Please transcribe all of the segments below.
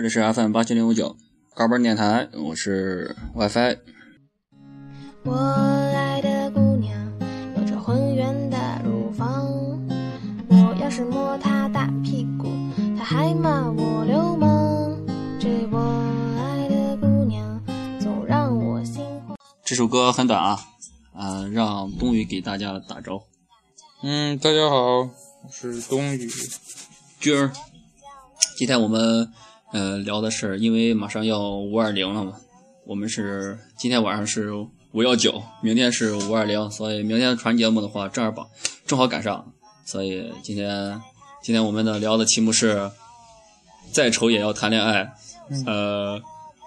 这里是 FM 八七零五九高班电台，我是 WiFi。我爱的姑娘有着浑圆的乳房，我要是摸她大屁股，她还骂我流氓。这我爱的姑娘总让我心慌。这首歌很短啊，啊、让冬雨给大家打招呼。嗯，大家好，我是冬雨。军儿，今天我们呃聊的是，因为马上要五二零了嘛，我们是今天晚上是五幺九，明天是五二零，所以明天传节目的话正儿八正好赶上，所以今天今天我们的聊的题目是，再丑也要谈恋爱，呃，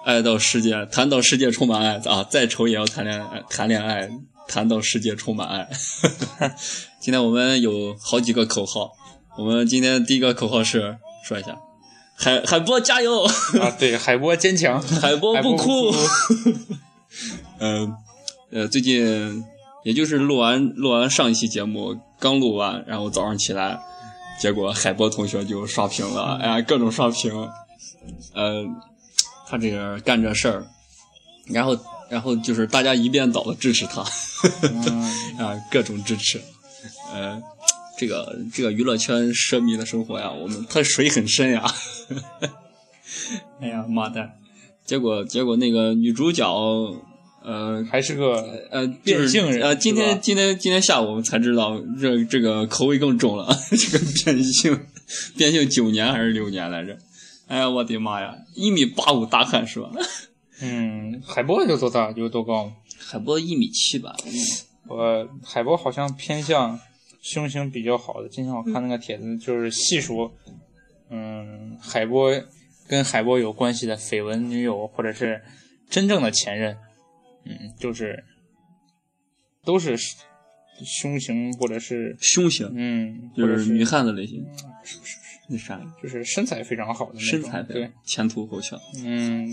爱到世界，谈到世界充满爱啊，再丑也要谈恋爱，谈恋爱，谈到世界充满爱。今天我们有好几个口号。我们今天第一个口号是说一下，海海波加油，啊，对，海波坚强，海波不哭。嗯 呃，最近也就是录完录完上一期节目，刚录完，然后早上起来，结果海波同学就刷屏了，哎呀，各种刷屏。呃，他这个干这事儿，然后然后就是大家一边倒的支持他，啊，各种支持，呃。这个这个娱乐圈奢靡的生活呀，我们他水很深呀。哎呀妈蛋！结果结果那个女主角，呃，还是个呃变性人呃，今天今天今天下午我们才知道，这这个口味更重了。这个变性 变性九年还是六年来着？哎呀，我的妈呀！一米八五大汉是吧？嗯，海波有多大？有多高？海波一米七吧？我海波好像偏向胸型比较好的。今天我看那个帖子，就是细数，嗯，海波跟海波有关系的绯闻女友，或者是真正的前任，嗯，就是都是胸型或者是胸型嗯，或者就是女汉子类型，那啥就是身材非常好的那种身材对，前凸后翘，嗯，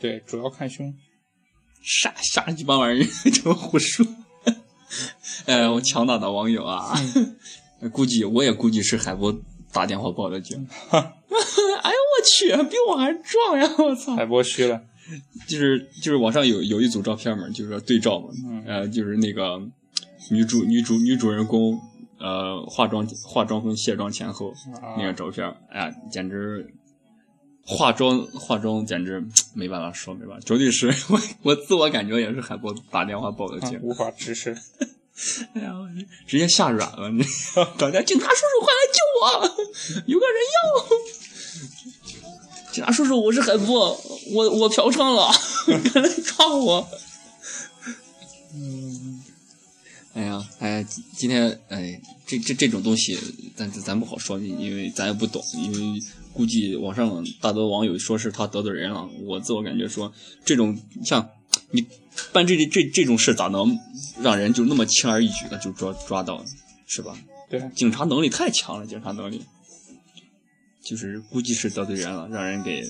对，主要看胸。啥啥鸡巴玩意儿，这么胡说！哎，我强大的网友啊，估计我也估计是海波打电话报的警。哎呦我去，比我还壮呀！我操！海波虚了，就是就是网上有有一组照片嘛，就是说对照嘛，呃，就是那个女主女主女主人公呃化妆化妆跟卸妆前后那个照片，哎呀，简直化妆化妆简直没办法说没办法，绝对是 我我自我感觉也是海波打电话报的警，啊无法直视。哎呀，我直接吓软了，你大家警察叔叔快来救我，有个人要。警察叔叔，我是海波，我我嫖娼了，赶来抓我。嗯，哎呀，哎，今今天哎，这这这种东西，咱咱不好说，因为咱也不懂，因为估计网上大多网友说是他得罪人了。我自我感觉说，这种像你办这这这种事，咋能让人就那么轻而易举的就抓抓到呢，是吧？对，警察能力太强了，警察能力，就是估计是得罪人了，让人给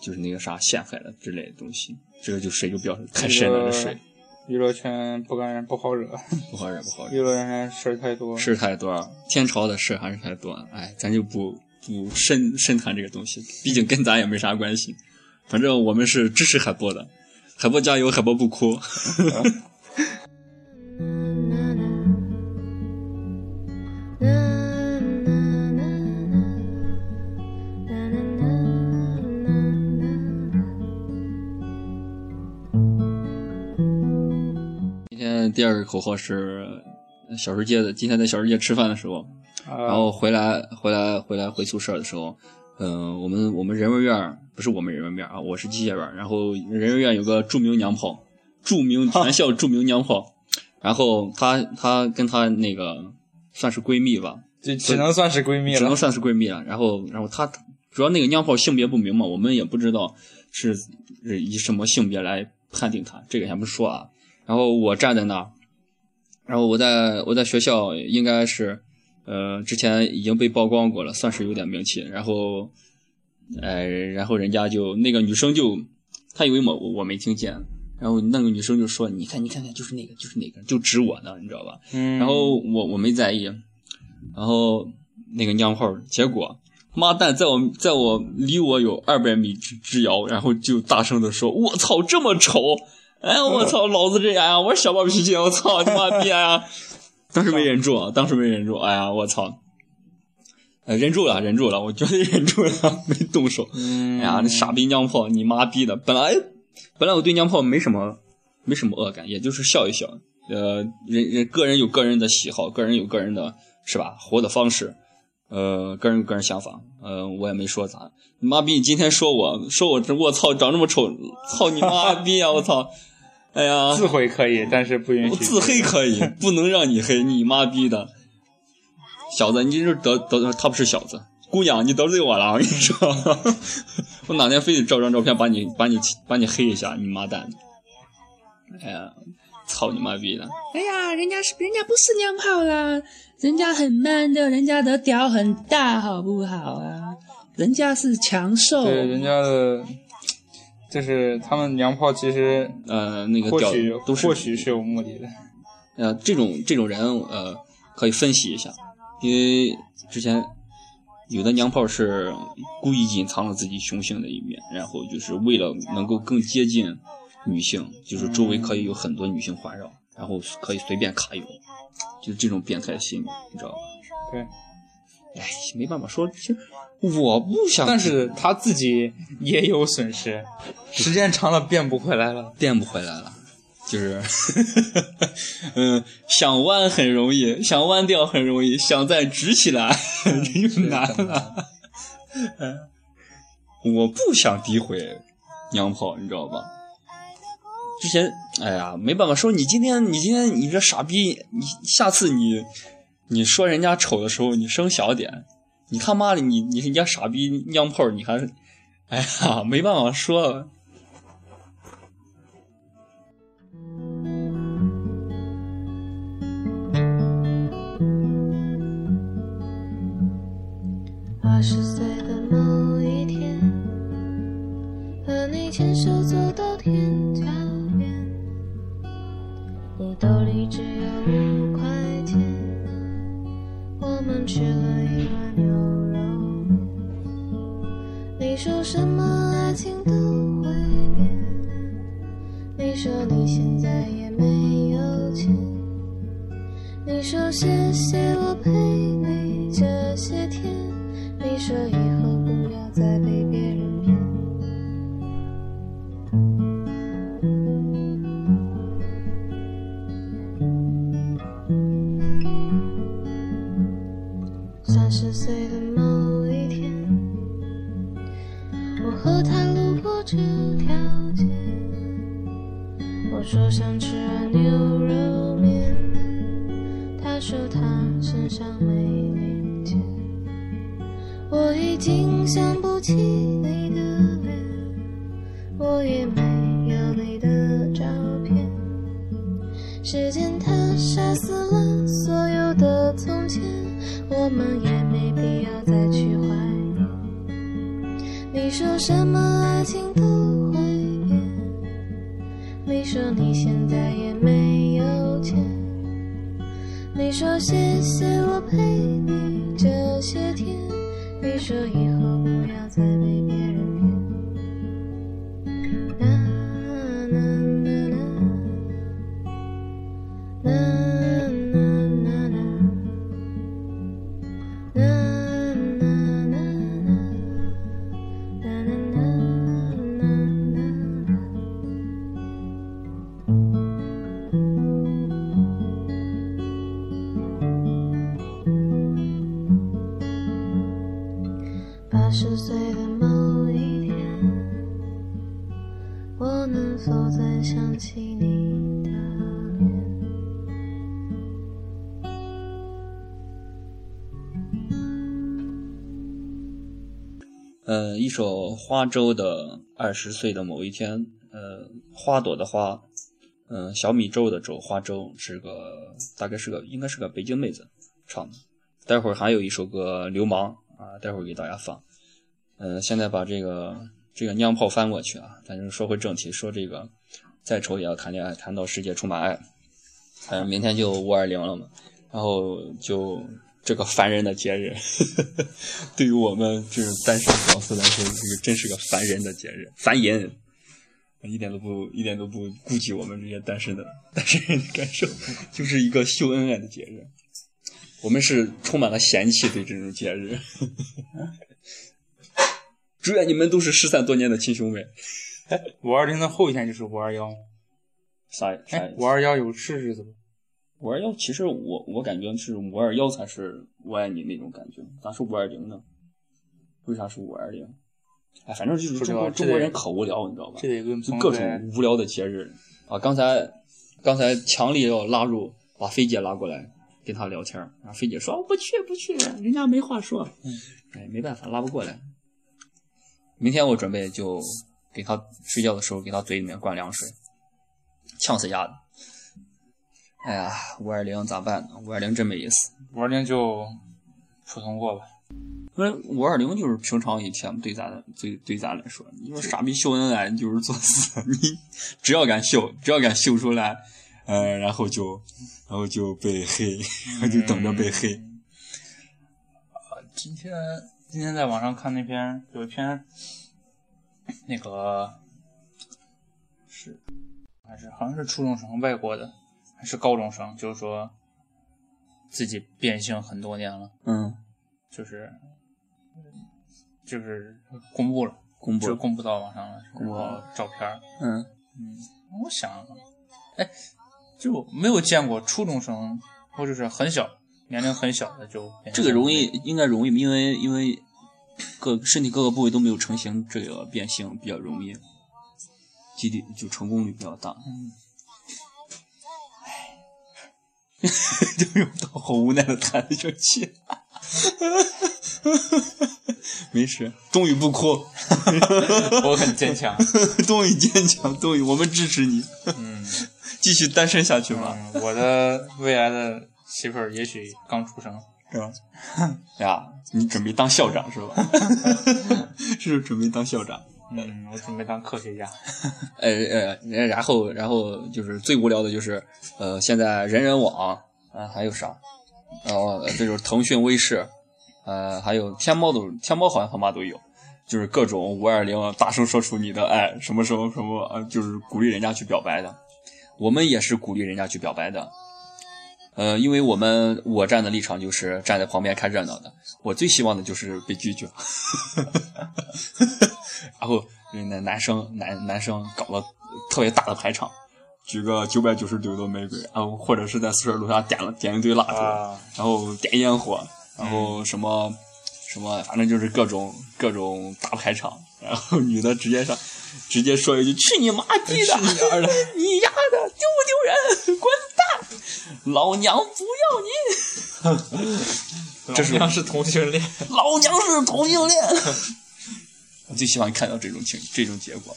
就是那个啥陷害了之类的东西，这个就水就比较太深了，这水娱乐圈不干不好惹，不好惹不好 惹，娱乐圈事儿太多。事太多，天朝的事还是太多，哎，咱就不不深深谈这个东西，毕竟跟咱也没啥关系，反正我们是支持海波的，海波加油，海波不哭。今天第二个口号是小世界的。今天在小世界吃饭的时候，然啊，后回来回来回来回宿舍的时候，嗯、我们我们人文院不是我们人文院啊，我是机械院。然后人文院有个著名娘炮，著名 全校著名娘炮，然后她她跟她那个算是闺蜜吧，就只能算是闺蜜了。只能算是闺蜜了。然后，然后她主要那个娘炮性别不明嘛，我们也不知道是是以什么性别来判定她，这个先不说啊。然后我站在那儿，然后我在我在学校应该是呃之前已经被曝光过了，算是有点名气。然后，呃，然后人家就那个女生就她以为我我没听见。然后那个女生就说：“你看，你看看，就是那个，就是那个，就指我呢，你知道吧？”嗯，然后我我没在意，然后那个娘炮，结果妈蛋，在我在我离我有二百米之之遥，然后就大声的说：“我操，这么丑！哎，我操，老子这样呀，我小暴脾气，我操你妈逼呀！”当时没忍住，啊，当时没忍住，哎呀，我操！呃，忍住了，忍住了，我绝对忍住了，没动手。嗯，哎呀，那傻逼娘炮，你妈逼的！本来本来我对娘炮没什么没什么恶感，也就是笑一笑。呃，人人个人有个人的喜好，个人有个人的是吧活的方式。呃，个人有个人想法。呃，我也没说啥。你妈逼，你今天说我说我这我操长这么丑，操你妈逼呀！我操！哎呀，自毁可以，但是不允许自黑可以，不能让你黑，你妈逼的！小子，你就是得得他不是小子，姑娘你得罪我了，我跟你说，我哪天非得照张照片把你把你把你黑一下，你妈蛋的！哎呀，操你妈逼的！哎呀，人家是人家不是娘炮啦，人家很 man 的，人家的屌很大，好不好啊？人家是强瘦，对人家的，就是他们娘炮其实呃那个屌或许都是或许是有目的的。呃这种这种人呃可以分析一下，因为之前有的娘炮是故意隐藏了自己雄性的一面，然后就是为了能够更接近女性，就是周围可以有很多女性环绕，然后可以随便揩油，就是这种变态心理，你知道吧？对，哎，没办法说，其实我不想，但是他自己也有损失，时间长了变不回来了。变不回来了。就是，嗯，想弯很容易，想弯掉很容易，想再直起来 这就难了。我不想诋毁娘炮，你知道吧？之前，哎呀，没办法，说你今天，你今天你这傻逼，你下次你你说人家丑的时候，你声小点。你他妈的，你你人家傻逼娘炮，你还，哎呀，没办法说。二十岁的某一天，和你牵手走到天桥边，你兜里只我们这条街，我说想吃牛肉面，他说他身上没零钱。我已经想不起你的脸，我也没有你的照片。时间它杀死了所有的从前，我们也没必要再去怀念。你说什么爱情都会变，你说你现在也没有钱，你说谢谢我陪你这些天。你说以后不要再被首花粥的二十岁的某一天，呃，花朵的花，嗯、小米粥的粥，花粥是个大概是个应该是个北京妹子唱的。待会儿还有一首歌《流氓》啊，待会儿给大家放。呃，现在把这个这个娘炮翻过去啊，咱就说回正题，说这个再丑也要谈恋爱，谈到世界充满爱。反正明天就五二零了嘛，然后就这个烦人的节日，对于我们这种单身屌丝来说，这个真是个烦人的节日，烦人，一点都不一点都不顾及我们这些单身的 单身人的感受，就是一个秀恩爱的节日。我们是充满了嫌弃对这种节日。祝愿你们都是失散多年的亲兄妹。五二零的后一天就是五二幺。啥啥哎，五二幺有是日子吗？五二幺，其实我我感觉是五二幺才是我爱你那种感觉，咋是五二零呢？为啥是五二零？哎，反正就是中国中国人可无聊，你知道吧？这就各种无聊的节日啊！刚才刚才强力要拉入，把菲姐拉过来跟他聊天儿，然后菲姐说不去不去，人家没话说。嗯，哎，没办法，拉不过来。明天我准备就给他睡觉的时候给他嘴里面灌凉水，呛死丫的。哎呀，五二零咋办呢？五二零真没意思。五二零就普通过吧。因为五二零就是平常一天，对咱对对咱来说，你说傻逼秀恩爱你就是作死，你只要敢秀，只要敢秀出来，呃，然后就然后就被黑，就等着被黑。今天今天在网上看那篇有一篇，那个是还是好像是初中生，外国的还是高中生，就是说自己变性很多年了，嗯，就是就是公布了，公布就，公布到网上了，公布了照片儿。嗯，嗯，我想，哎，就没有见过初中生或者是很小年龄很小的就这个容易，应该容易，因为因为各身体各个部位都没有成型，这个变性比较容易，几率就成功率比较大。嗯，就用到好无奈的叹了一声气。没事，冬雨不哭，我很坚强。冬雨坚强，冬雨，我们支持你，嗯继续单身下去吧，嗯，我的未来的媳妇儿也许刚出生。是吧？呀，你准备当校长是吧？是准备当校长。嗯，我准备当科学家。呃 呃，然后然后就是最无聊的就是，呃，现在人人网啊，还有啥？哦，这就是腾讯卫视，呃，还有天猫都，天猫好像他妈都有，就是各种五二零大声说出你的爱，什么什么什么，呃，就是鼓励人家去表白的。我们也是鼓励人家去表白的，呃，因为我们我站的立场就是站在旁边看热闹的，我最希望的就是被拒绝。然后那男生男男生搞了特别大的排场，举个九百九十九朵玫瑰，然后或者是在宿舍楼下点了点一堆蜡烛，啊，然后点烟火，然后什么、什么，反正就是各种各种大排场，然后女的直接上直接说一句“去你妈逼的，你丫的你丫的丢不丢人？滚蛋！老娘不要你！” 这是老娘是同性恋。老娘是同性恋。我最喜欢看到这种情这种结果。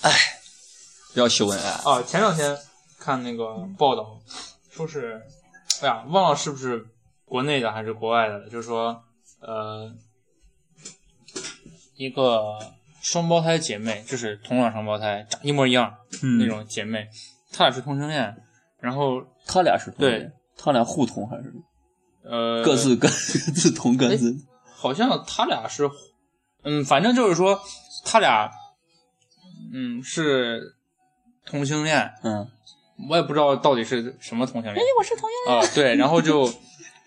哎，不要秀恩爱。啊，前两天看那个报道，说是，哎呀，忘了是不是国内的还是国外的了，就是说，呃，一个双胞胎姐妹，就是同卵双胞胎，长一模一样、嗯那种姐妹，她俩是同性恋，然后她俩是同对性，他俩互同还是呃，各自各自同各自？好像他俩是，嗯，反正就是说他俩，嗯，是同性恋，嗯，我也不知道到底是什么同性恋。哎我是同性恋啊，对，然后就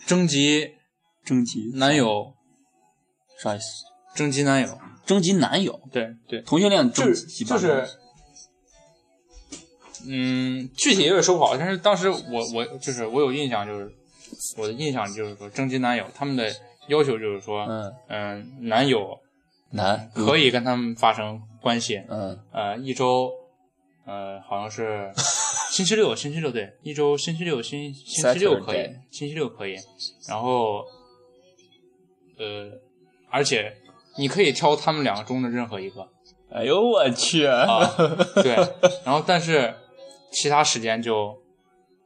征集 征集男友，啥意思？征集男友，征集男友，对对，同性恋征就是集就是，嗯，具体有点说不好，但是当时我我就是我有印象，就是我的印象就是说征集男友，他们的要求就是说，嗯嗯、男友男可以跟他们发生关系，嗯。呃，一周，呃，好像是 星期六，星期六对，一周星期六星星期六可以星期六可以，然后，呃，而且你可以挑他们两个中的任何一个。哎呦我去！啊，对，然后但是其他时间就，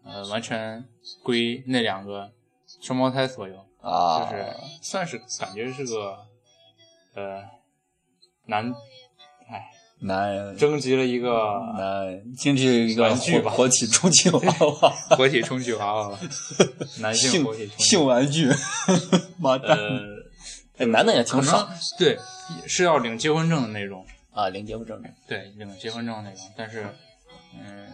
呃，完全归那两个双胞胎所有，啊，就是算是感觉是个，呃，男，哎，男。征集了一个男经济一个玩具吧。活活体充气娃娃，活体充气娃娃，男性性活体充气性玩具，妈蛋！男的也挺可少对是要领结婚证的那种，啊，领结婚证。的。对，领结婚证的那种，但是嗯，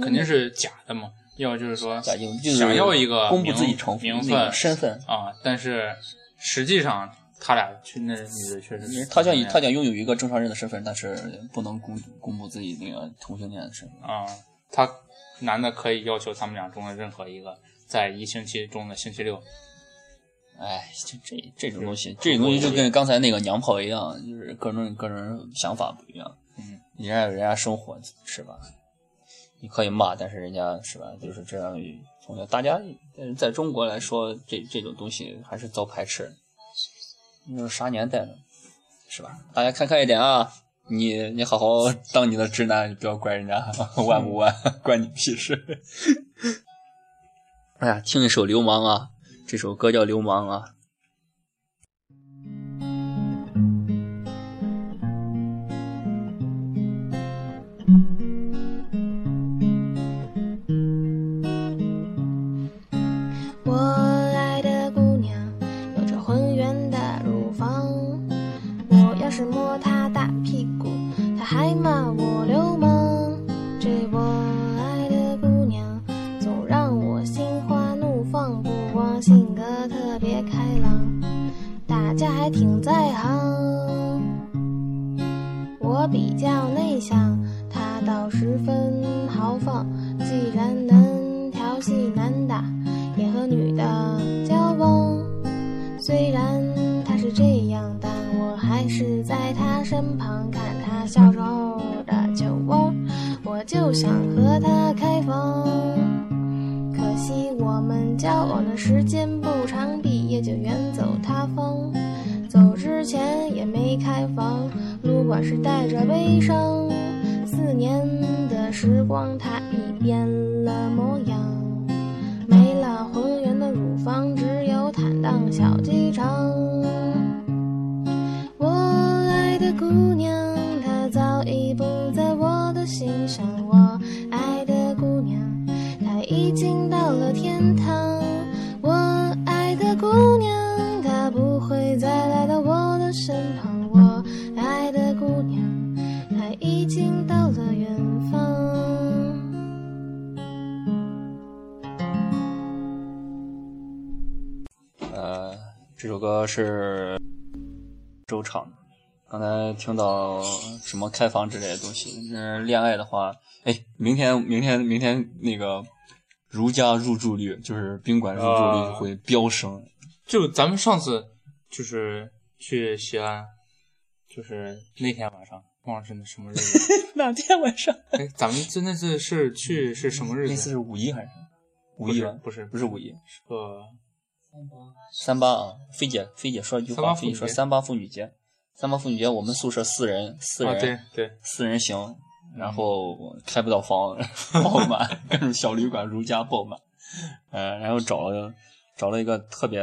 肯定是假的嘛，要就是说想要一个公布自己成名那个分身份，啊，但是实际上他俩去那女的确实是他想他想拥有一个正常人的身份，但是不能公公布自己那个同性恋的身份。啊，他男的可以要求他们俩中的任何一个在一星期中的星期六，哎，这这这种东西，这种东西就跟刚才那个娘炮一样，就是各种各种想法不一样。嗯，人家有人家生活是吧？你可以骂，但是人家是吧？就是这样从小大家，在中国来说，这这种东西还是遭排斥。那是啥年代了，是吧？大家看开一点啊！你你好好当你的直男，你不要怪人家弯不弯，关你屁事。哎呀，听一首《流氓》啊，这首歌叫《流氓》啊。也没开房，撸管是带着悲伤。四年的时光，它已变了模样，没了浑圆的乳房，只有坦荡小鸡肠。我爱的姑娘，她早已不在我的心上。我爱的姑娘，她已经到了天堂。我爱的姑娘，她不会再来到我的身旁这首歌是周唱的。刚才听到什么开房之类的东西，嗯，恋爱的话，哎，明天明天明天那个如家入住率，就是宾馆入住率啊会飙升。就咱们上次就是去西安，就是那天晚上，忘了是那什么日子。哪天晚上？哎，咱们这那次是去是什么日子？那次是五一还是五一吧？不是不是五一，是个三八啊！菲姐，菲姐说一句话，菲姐说三八妇女节，三八妇女节我们宿舍四人，四人，啊，对对，四人行，然后开不到房，爆满，各种小旅馆如家爆满，呃，然后找了找了一个特别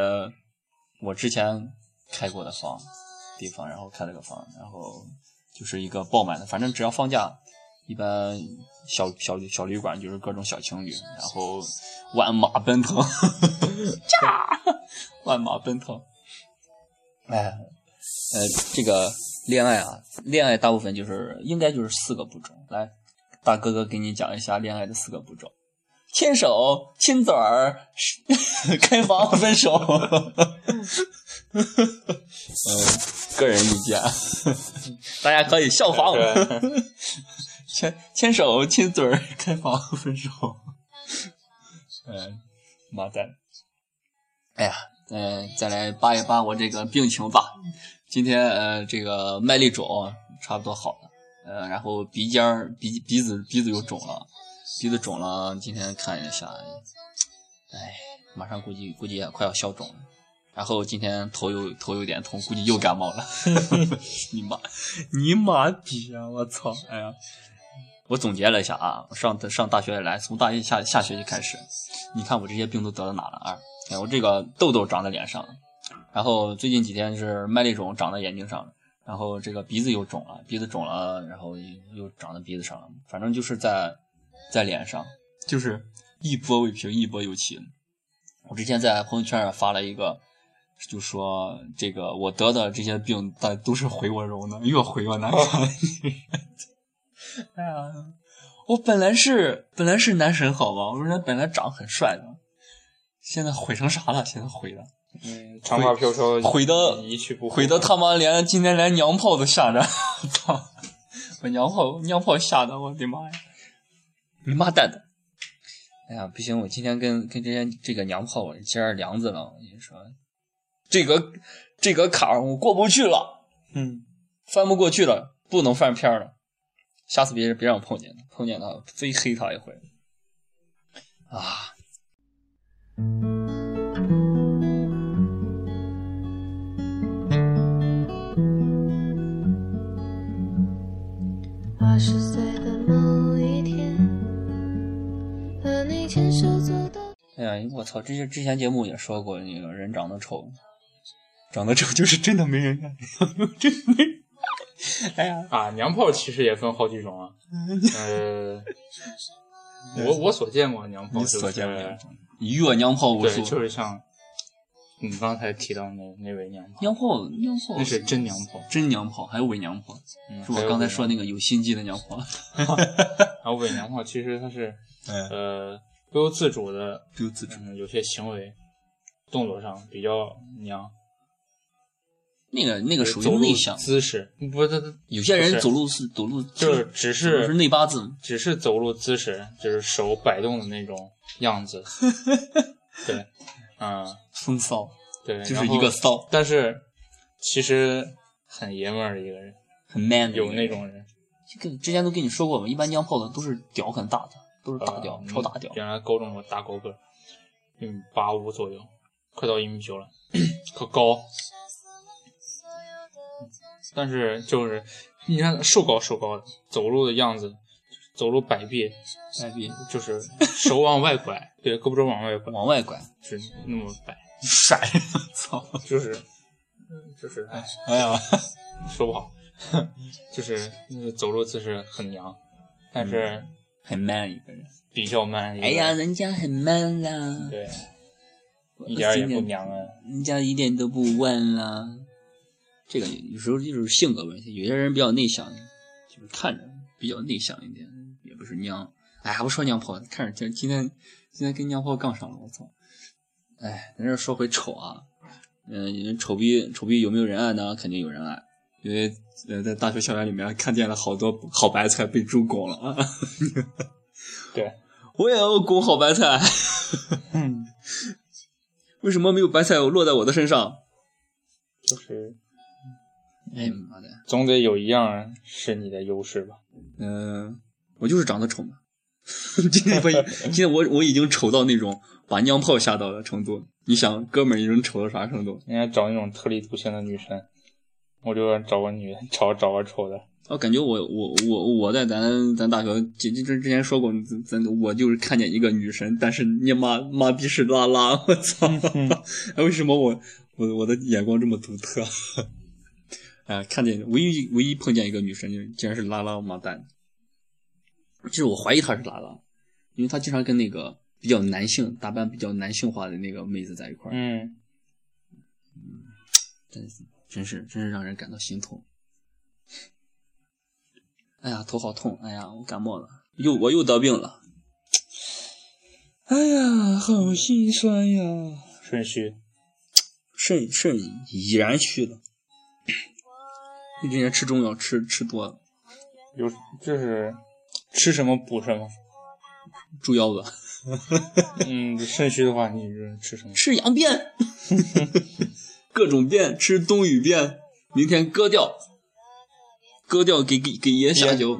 我之前开过的房地方，然后开了个房，然后就是一个爆满的，反正只要放假，一般小小小旅馆就是各种小情侣，然后万马奔腾，驾，万马奔腾，哎，呃，这个恋爱啊，恋爱大部分就是应该就是四个步骤。来，大哥哥给你讲一下恋爱的四个步骤：牵手、亲嘴儿、开房、分手。嗯，个人意见，大家可以效仿牵牵手、亲嘴儿、开房、分手。嗯，妈蛋！哎呀，嗯、再来扒一扒我这个病情吧。今天呃，这个麦粒肿差不多好了，呃，然后鼻尖、鼻鼻子鼻子又肿了，鼻子肿了，今天看一下，哎，马上估计估计也快要消肿了。然后今天头又头有点痛，估计又感冒了。你妈，你妈逼啊！我操！哎呀，我总结了一下啊，我上上大学以来，从大一下下学期开始，你看我这些病都得到哪了啊？哎，我这个痘痘长在脸上，然后最近几天是麦粒肿长在眼睛上，然后这个鼻子又肿了，鼻子肿了，然后又长在鼻子上了，反正就是在在脸上，就是一波未平，一波又起。我之前在朋友圈上发了一个，就说这个我得的这些病，但都是毁我容的，越毁越难看。哎呀，我本来是本来是男神好吧，我说人本来长很帅的，现在毁成啥了？现在毁了。嗯，长发飘飘，毁的一去不回毁的他妈连今天连娘炮都吓着，操！把娘炮娘炮吓的我的妈呀！你妈蛋的！哎呀，不行，我今天跟跟这些这个娘炮我接着梁子了，我跟你说，这个这个坎儿我过不去了，嗯，翻不过去了，不能翻篇了。下次别别让我碰见他，碰见他非黑他一回。啊！二十岁的某一天，和你牵手走到。哎呀，我操！这些之前节目也说过，那个人长得丑，长得丑就是真的没人爱，真没人。哎呀，啊，娘炮其实也分好几种啊。呃，我我所见过的娘炮，你所见过的一阅娘炮无对，数，就是像你刚才提到那那位娘炮，娘炮娘炮那是真娘炮。真娘炮，还有伪娘炮，嗯是我刚才说那个有心机的娘炮。然 后伪娘炮其实它是嗯，呃不由自主的，不由自主。嗯，有些行为动作上比较娘，那个那个属于内向，姿势，不是他他有些人走路是走路就是只是是内八字，只是走路姿势，就是手摆动的那种样子。对，嗯，风骚，对，就是一个骚，但是其实很爷们儿的一个人，很 man 的有那种人，这个之前都跟你说过嘛，一般娘炮的都是屌很大的，都是大屌，呃超大屌。原来高中我大高个，一米八五左右，快到一米九了，可高。但是就是你看瘦高瘦高的，走路的样子，走路摆臂，摆臂就是手往外拐，对，胳膊肘往外拐，往外拐，就是那么摆，甩，操！就是，嗯就是，哎，哎呀，说不好，就是那个走路姿势很娘，但是很 man 一个人。比较 man 一个哎呀，人，家很 man 啦，对，一点也不娘啊。人家一点都不 man 啦。这个有时候就是性格问题，有些人比较内向，就是看着比较内向一点，也不是娘。哎，还不说娘炮，看着今今天今天跟娘炮杠上了，我操！哎，咱这说回丑啊，嗯、丑逼丑逼有没有人爱呢？肯定有人爱，因为呃在大学校园里面看见了好多好白菜被猪拱了啊。对，我也要拱好白菜，嗯，为什么没有白菜落在我的身上？就是哎妈的！总得有一样是你的优势吧？嗯、我就是长得丑嘛。今天我 今天我我已经丑到那种把娘炮吓到的程度。你想，哥们儿已经丑到啥程度？人家找那种特立独行的女神，我就找个女，找找个丑的。我感觉我我我我在咱咱大学之之之前说过，咱咱我就是看见一个女神，但是你妈妈逼是拉拉，我操！为什么我我我的眼光这么独特？哎，看见唯一唯一碰见一个女神，竟然是拉拉妈蛋。其实我怀疑她是拉拉，因为她经常跟那个比较男性打扮比较男性化的那个妹子在一块儿，嗯，真是真是真是让人感到心痛。哎呀，头好痛！哎呀，我感冒了，又我又得病了。哎呀，好心酸呀！肾虚，肾肾已然虚了。你今年吃中药吃吃多了，有就是吃什么补什么。猪腰子，嗯，肾虚的话，你是吃什么？吃羊鞭，各种鞭，吃冬雨鞭，明天割掉，割掉给给给爷下酒。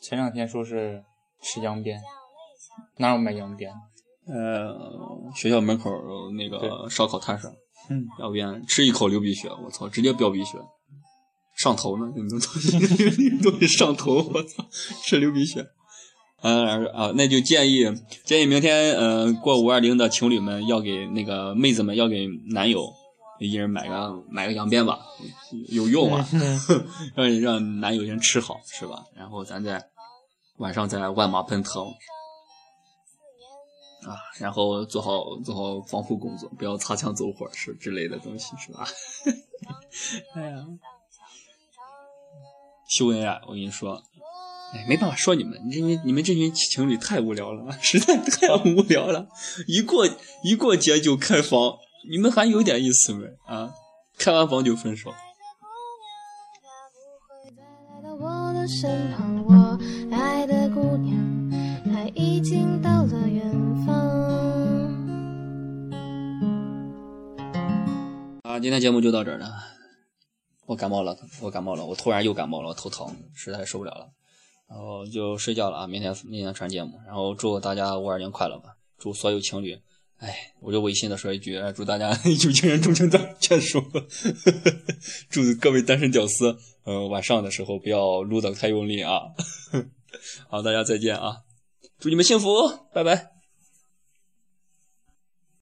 前两天说是吃羊鞭，哪有卖羊鞭？呃，学校门口那个烧烤摊上，嗯，要不然吃一口流鼻血，我操，直接飙鼻血，上头呢，那种东西，那东西上头，我操，吃流鼻血。嗯啊，那就建议建议明天呃过五二零的情侣们要给那个妹子们要给男友一人买个买个羊鞭吧，有用啊，让让男友先吃好是吧？然后咱再晚上再万马奔腾啊，然后做好做好防护工作，不要擦枪走火是之类的东西是吧？哎呀，秀恩爱，我跟你说。哎，没办法说你们，因为你们这群情侣太无聊了，实在太无聊了。一过一过节就开房，你们还有点意思没啊？开完房就分手。身旁，我爱的姑，已经到了远方。啊，今天节目就到这儿了。我感冒了，我感冒了，我突然又感冒了，我头疼，实在受不了了。然后就睡觉了啊！明天明天传节目，然后祝大家五二零快乐吧！祝所有情侣，哎，我就违心的说一句，祝大家 有情人终成眷属。祝各位单身屌丝，呃，晚上的时候不要撸的太用力啊！好，大家再见啊！祝你们幸福，拜拜。